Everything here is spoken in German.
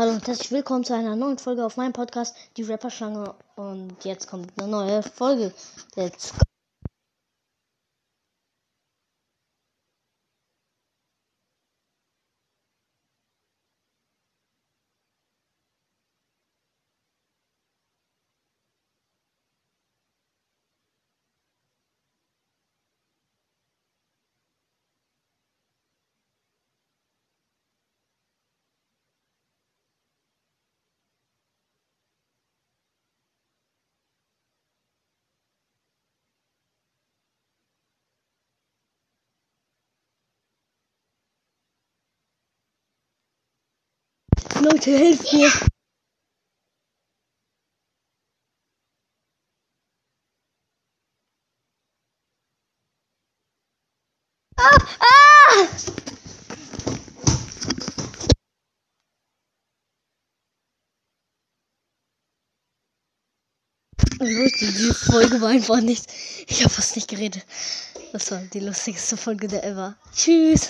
Hallo und herzlich willkommen zu einer neuen Folge auf meinem Podcast, die Rapperschlange. Und jetzt kommt eine neue Folge. Let's go. Leute, helft mir. Ah, ah! Leute, die Folge war einfach nicht. Ich habe fast nicht geredet. Das war die lustigste Folge der ever. Tschüss.